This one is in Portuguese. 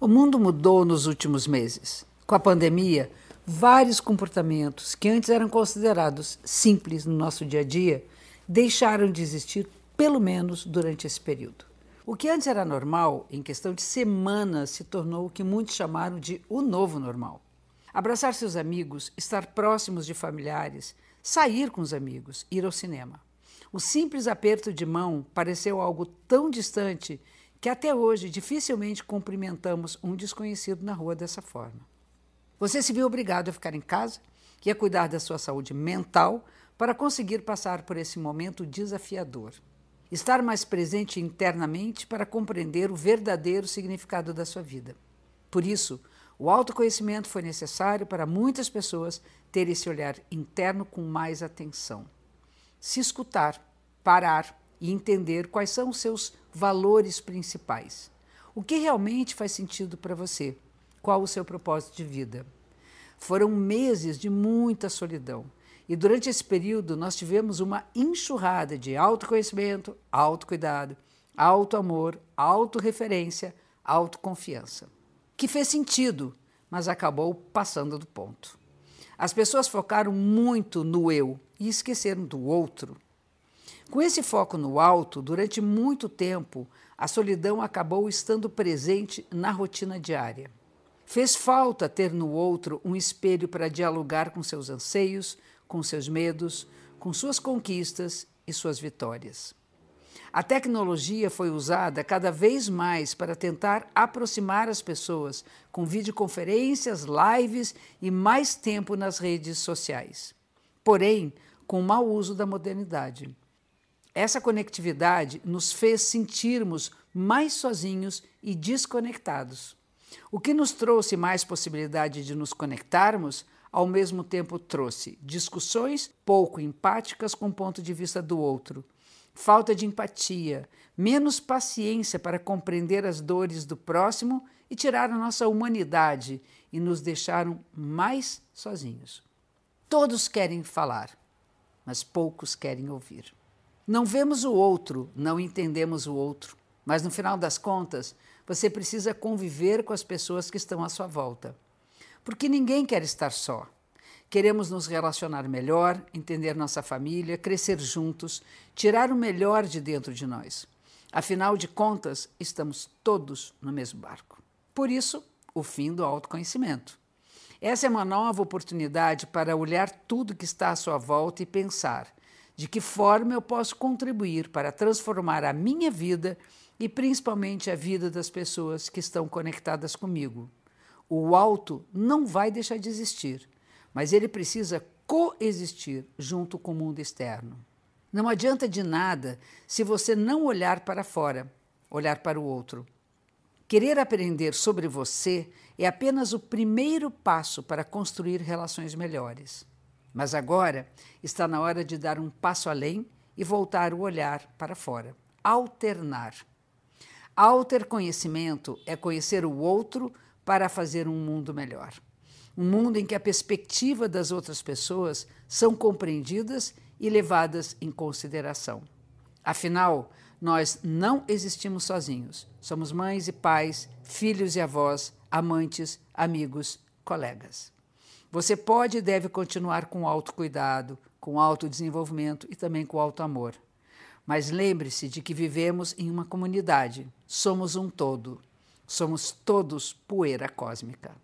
O mundo mudou nos últimos meses. Com a pandemia, vários comportamentos que antes eram considerados simples no nosso dia a dia deixaram de existir, pelo menos durante esse período. O que antes era normal, em questão de semanas, se tornou o que muitos chamaram de o novo normal. Abraçar seus amigos, estar próximos de familiares, sair com os amigos, ir ao cinema. O simples aperto de mão pareceu algo tão distante que até hoje dificilmente cumprimentamos um desconhecido na rua dessa forma. Você se viu obrigado a ficar em casa e a cuidar da sua saúde mental para conseguir passar por esse momento desafiador. Estar mais presente internamente para compreender o verdadeiro significado da sua vida. Por isso, o autoconhecimento foi necessário para muitas pessoas ter esse olhar interno com mais atenção. Se escutar, parar e entender quais são os seus valores principais. O que realmente faz sentido para você? Qual o seu propósito de vida? Foram meses de muita solidão. E durante esse período nós tivemos uma enxurrada de autoconhecimento, autocuidado, autoamor, autorreferência, autoconfiança. Que fez sentido, mas acabou passando do ponto. As pessoas focaram muito no eu e esqueceram do outro. Com esse foco no alto, durante muito tempo, a solidão acabou estando presente na rotina diária. Fez falta ter no outro um espelho para dialogar com seus anseios, com seus medos, com suas conquistas e suas vitórias. A tecnologia foi usada cada vez mais para tentar aproximar as pessoas com videoconferências, lives e mais tempo nas redes sociais. Porém, com o mau uso da modernidade. Essa conectividade nos fez sentirmos mais sozinhos e desconectados. O que nos trouxe mais possibilidade de nos conectarmos, ao mesmo tempo trouxe discussões pouco empáticas com o ponto de vista do outro, falta de empatia, menos paciência para compreender as dores do próximo e tirar a nossa humanidade e nos deixaram mais sozinhos. Todos querem falar, mas poucos querem ouvir. Não vemos o outro, não entendemos o outro, mas no final das contas, você precisa conviver com as pessoas que estão à sua volta. Porque ninguém quer estar só. Queremos nos relacionar melhor, entender nossa família, crescer juntos, tirar o melhor de dentro de nós. Afinal de contas, estamos todos no mesmo barco. Por isso, o fim do autoconhecimento. Essa é uma nova oportunidade para olhar tudo que está à sua volta e pensar: de que forma eu posso contribuir para transformar a minha vida e principalmente a vida das pessoas que estão conectadas comigo. O alto não vai deixar de existir, mas ele precisa coexistir junto com o mundo externo. Não adianta de nada se você não olhar para fora, olhar para o outro. Querer aprender sobre você é apenas o primeiro passo para construir relações melhores. Mas agora está na hora de dar um passo além e voltar o olhar para fora. Alternar. Alterconhecimento é conhecer o outro para fazer um mundo melhor. Um mundo em que a perspectiva das outras pessoas são compreendidas e levadas em consideração. Afinal, nós não existimos sozinhos. Somos mães e pais, filhos e avós, amantes, amigos, colegas. Você pode e deve continuar com autocuidado, com autodesenvolvimento e também com autoamor. Mas lembre-se de que vivemos em uma comunidade, somos um todo, somos todos poeira cósmica.